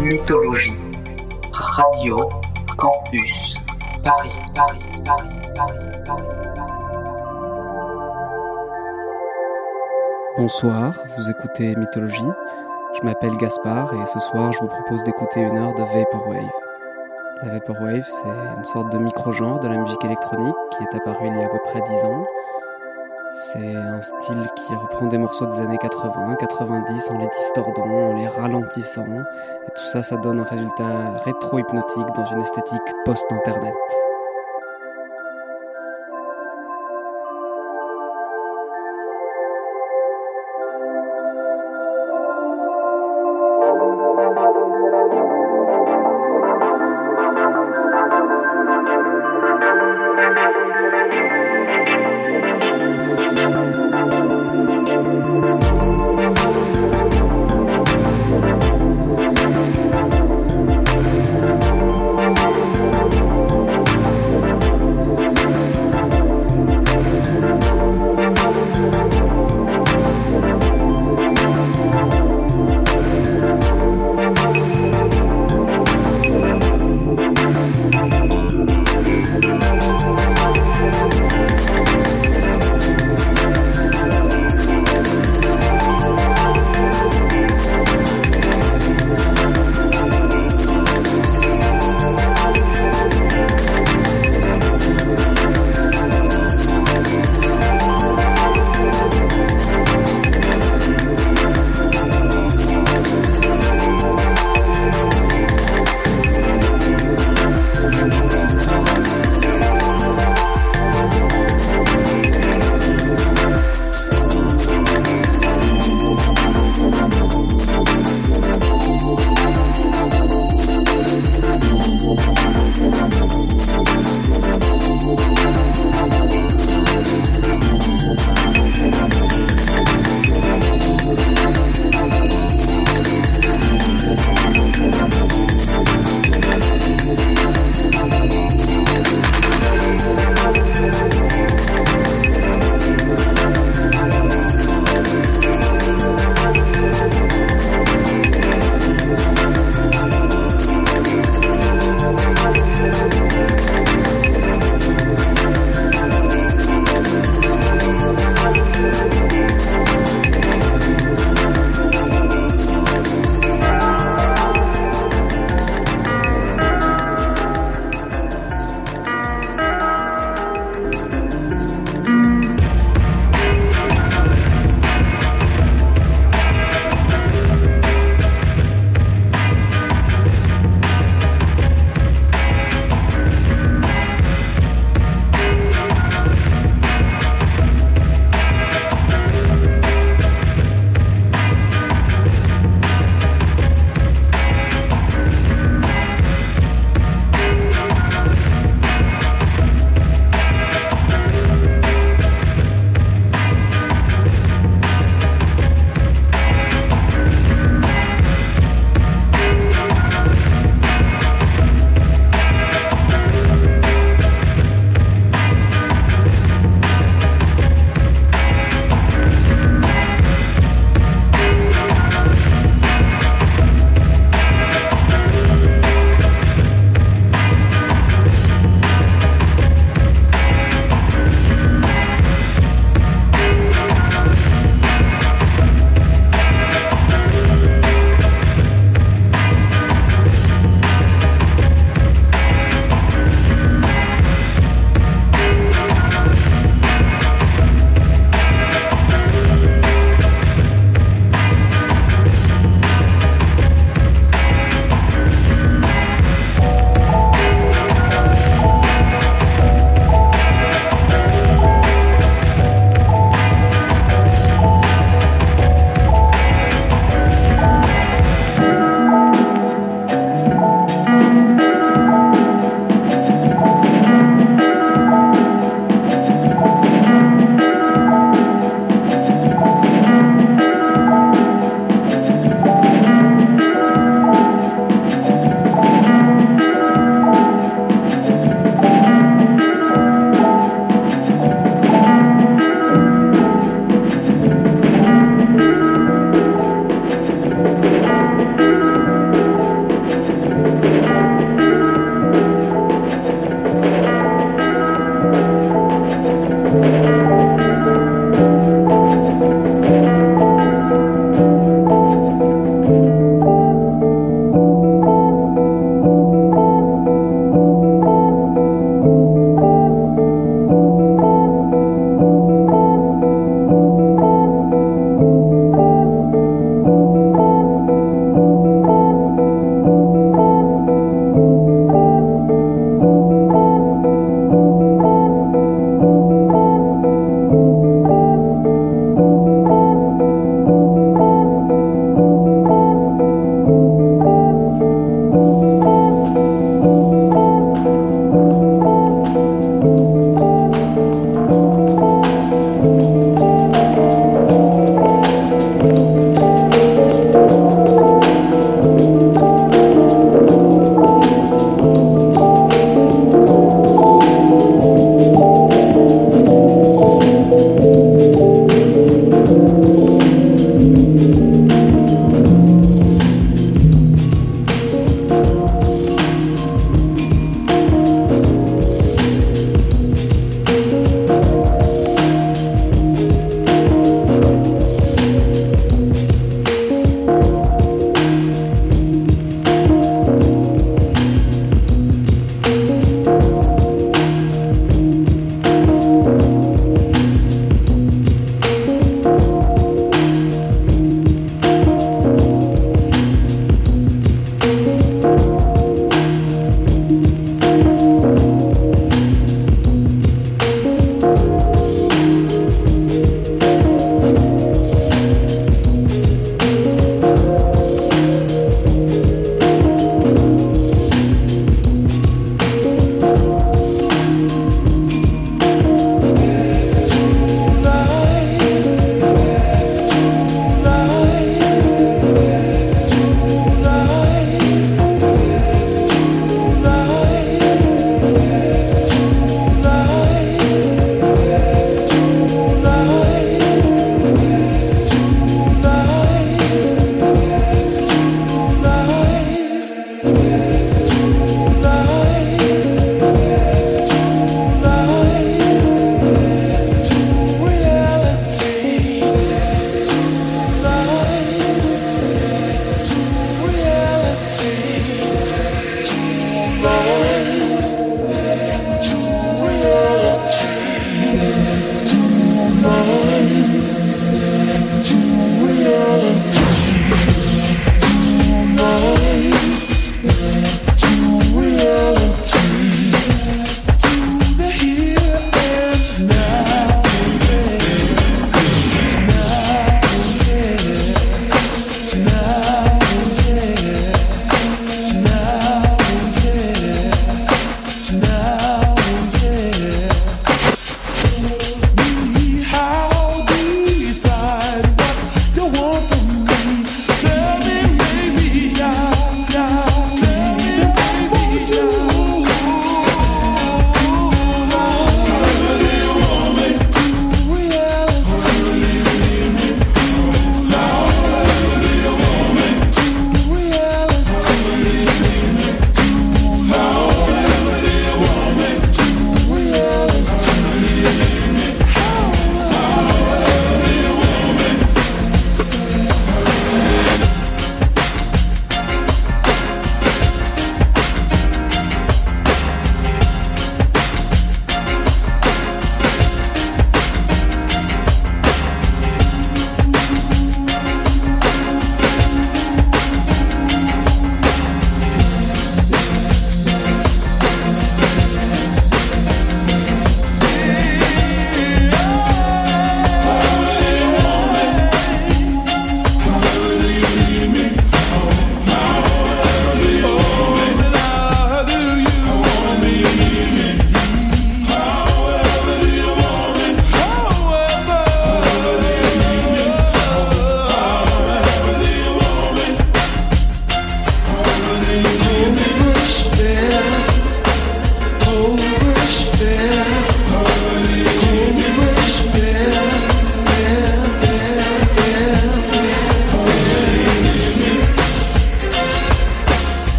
Mythologie. Radio Campus Paris, Paris, Paris, Paris, Paris. Bonsoir, vous écoutez Mythologie. Je m'appelle Gaspard et ce soir je vous propose d'écouter une heure de Vaporwave. La Vaporwave, c'est une sorte de micro-genre de la musique électronique qui est apparu il y a à peu près 10 ans. C'est un style qui reprend des morceaux des années 80, 90 en les distordant, en les ralentissant. Et tout ça, ça donne un résultat rétro-hypnotique dans une esthétique post-internet.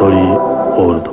トリーオールド。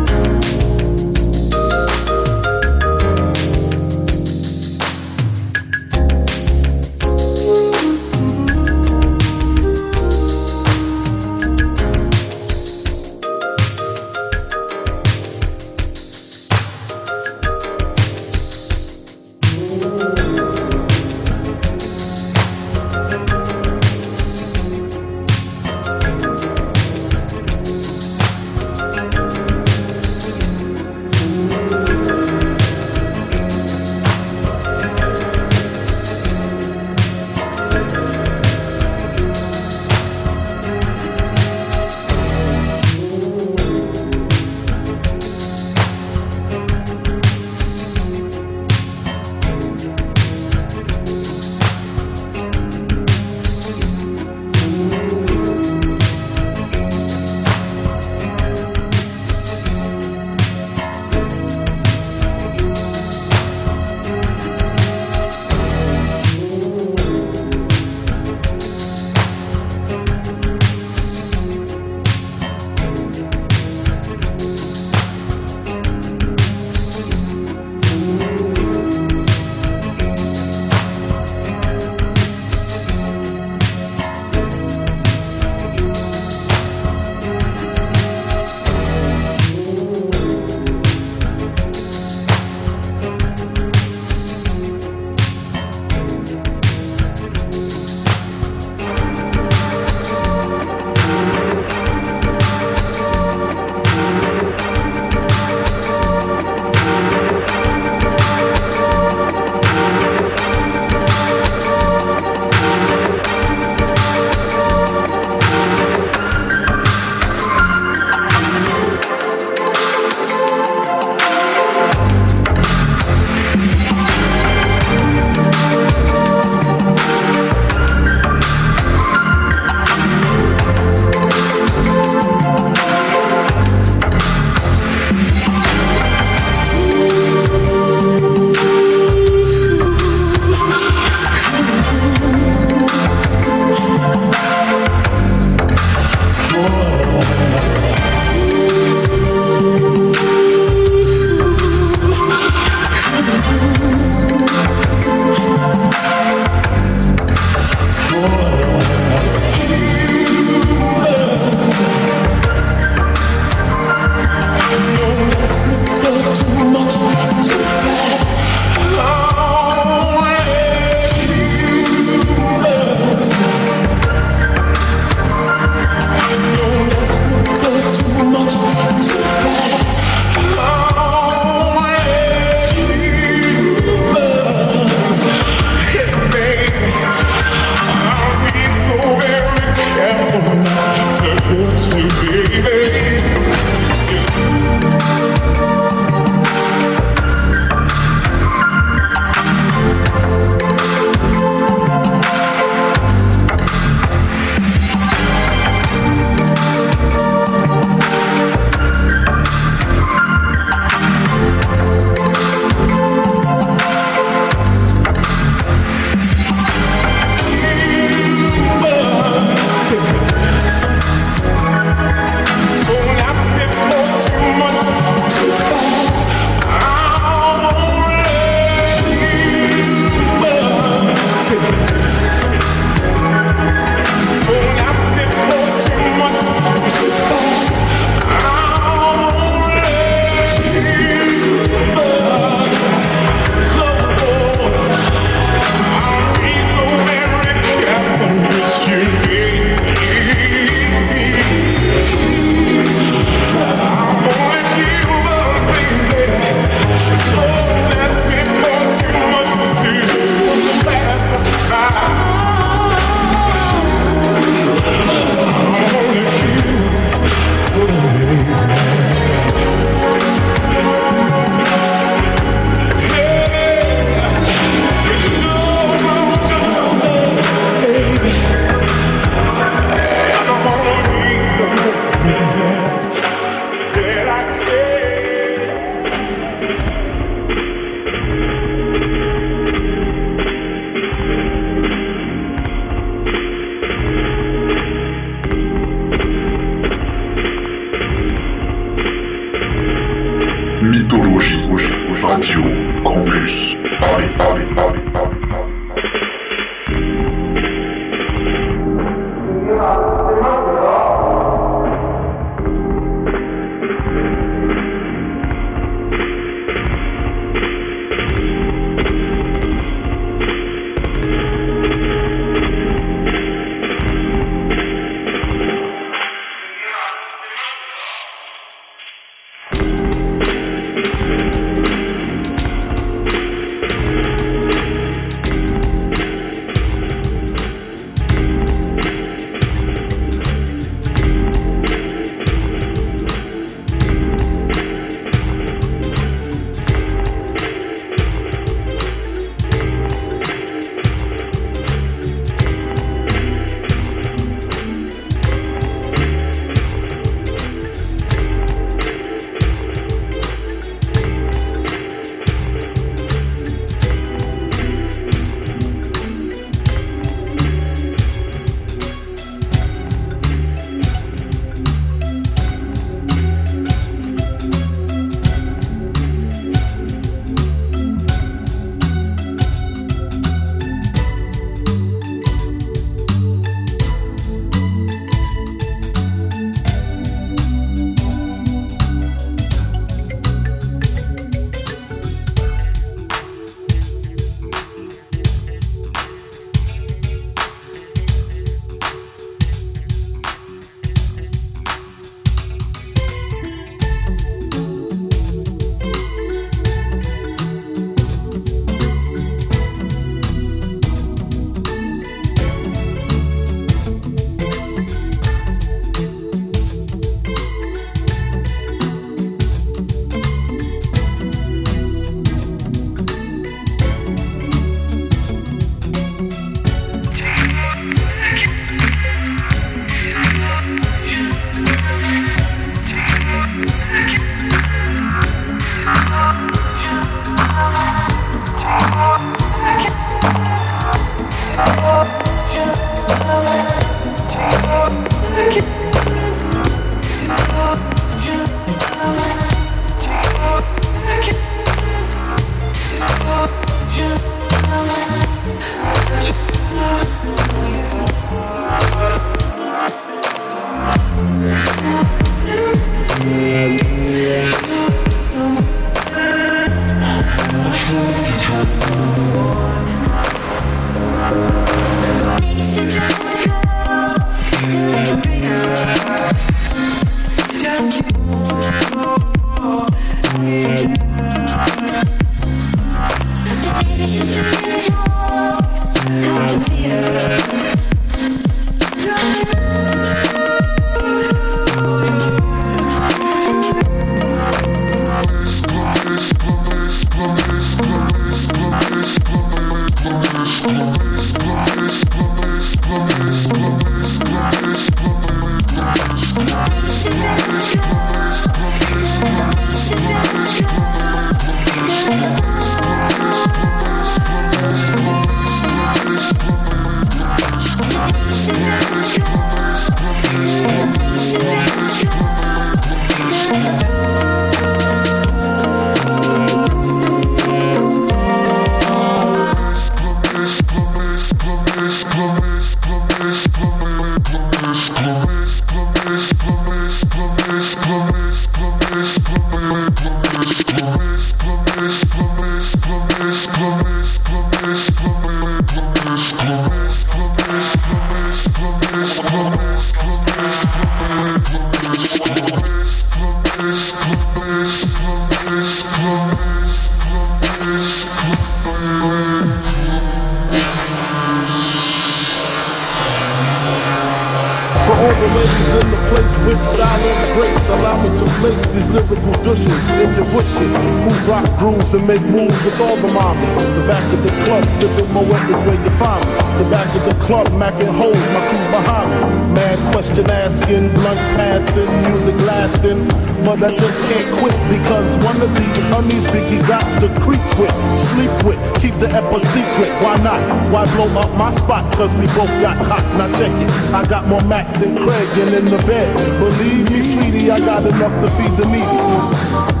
To and make moves with all the mommies. The back of the club, sipping Moët is where you find me. The back of the club, macking holes, my crew's behind me. Mad question asking, blunt passing, music lasting. But I just can't quit because one of these honeys Biggie got to creep with, sleep with, keep the effort secret. Why not? Why blow up my spot? Cause we both got hot. Now check it. I got more Mac than Craig and in the bed. Believe me, sweetie, I got enough to feed the meat.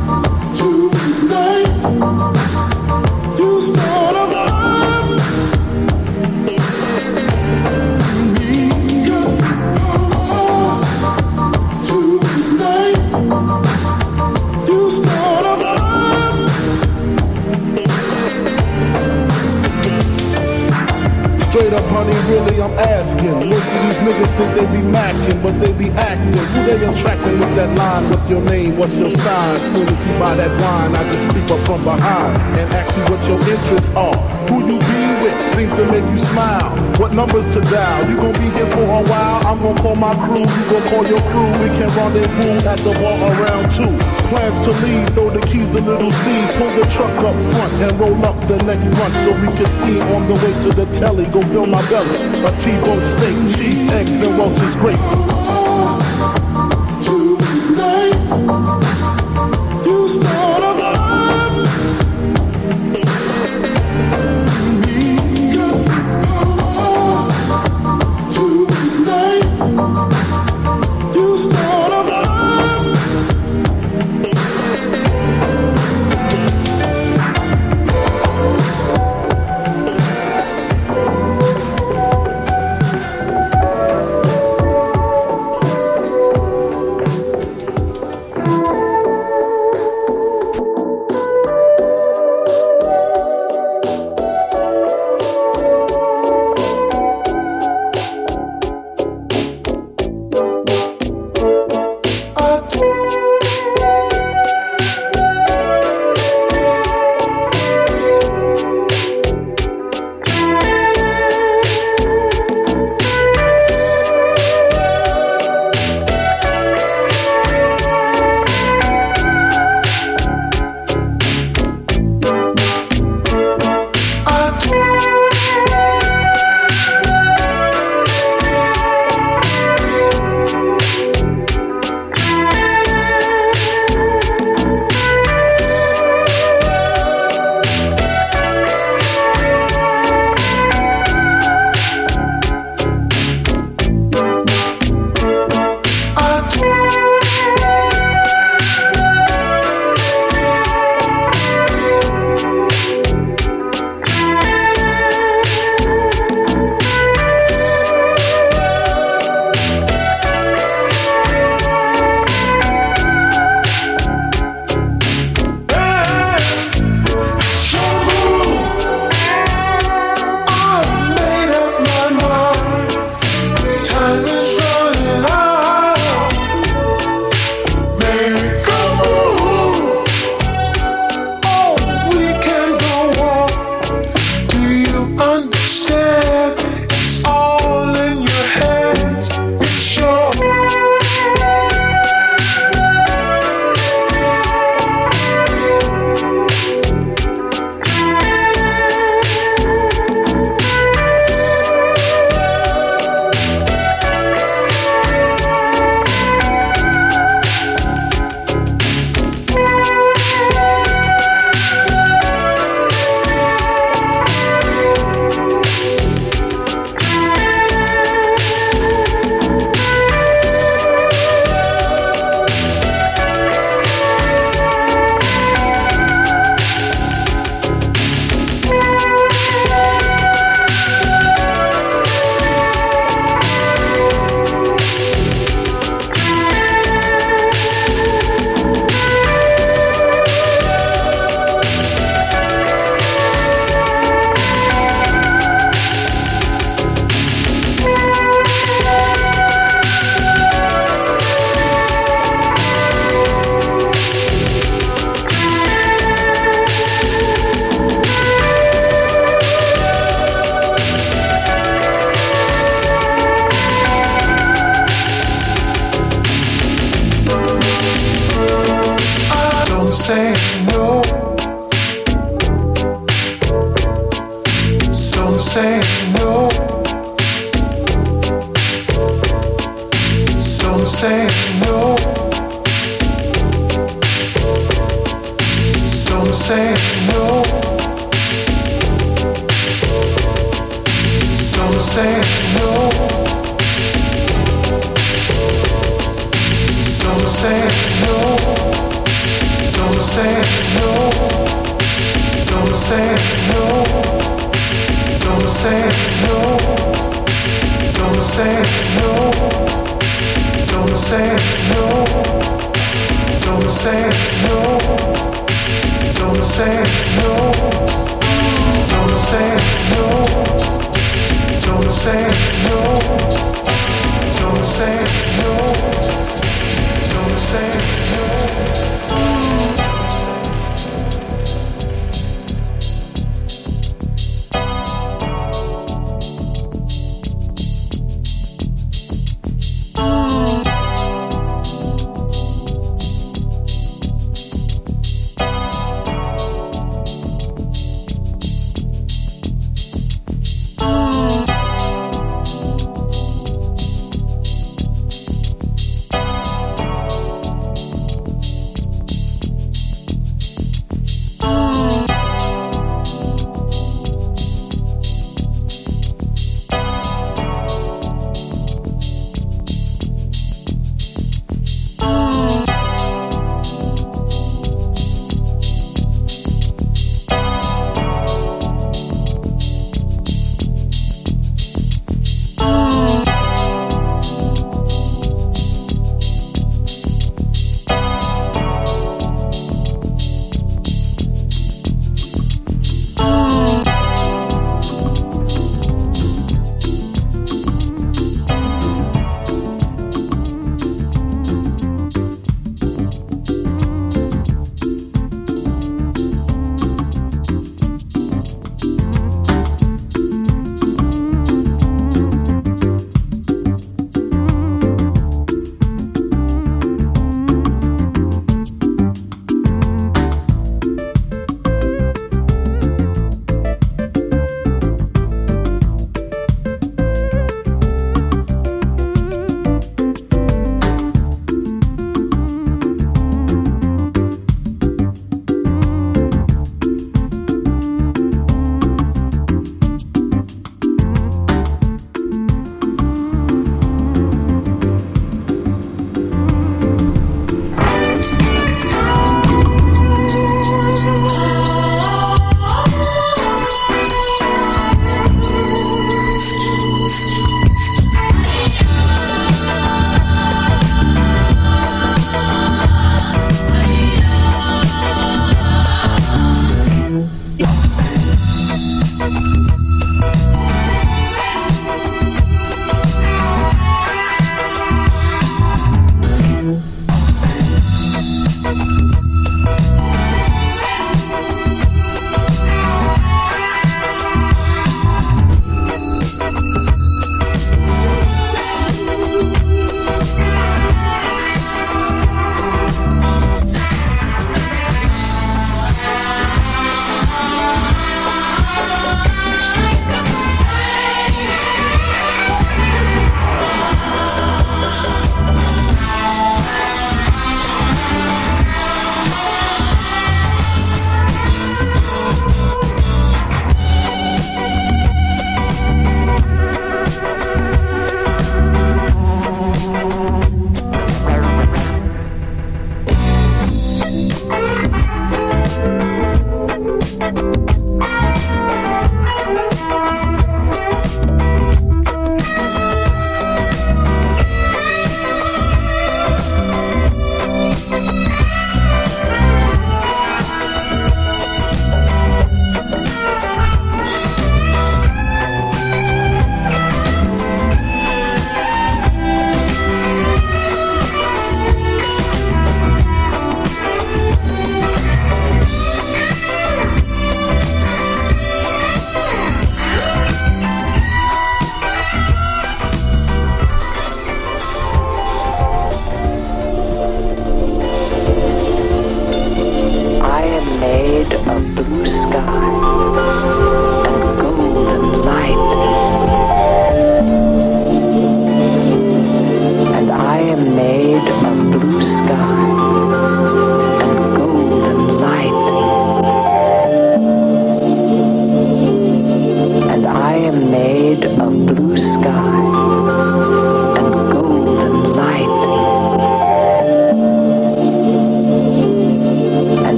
Thank you. straight up, honey, really I'm asking. Most of these niggas think they be macking, but they be acting. Who they attracting with that line? What's your name? What's your sign? Soon as he buy that wine, I just creep up from behind and ask you what your interests are. Who you be with? Things to make you smile. What numbers to dial? You gon' be here for a while. I'm gon' call my crew. You gon' call your crew. We can rendezvous at the bar around two plans to leave, throw the keys to little Cease. Pull the truck up front and roll up the next brunch so we can ski on the way to the telly. Go fill my belly. A T-bone steak, cheese, eggs, and Welch's grape.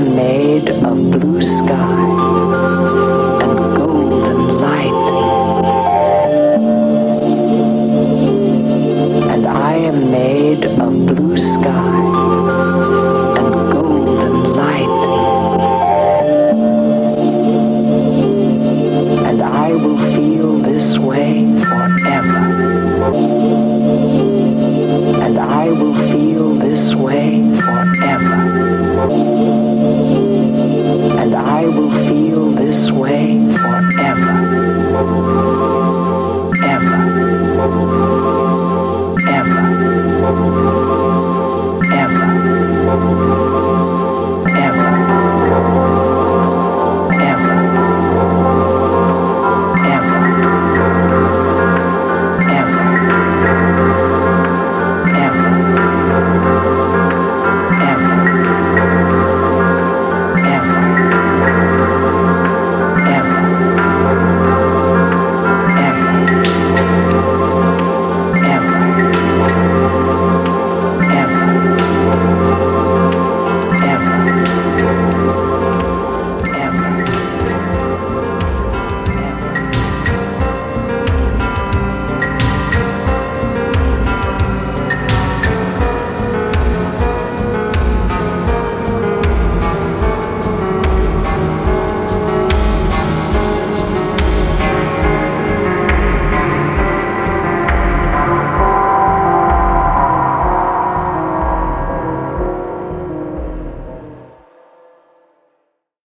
Made of blue sky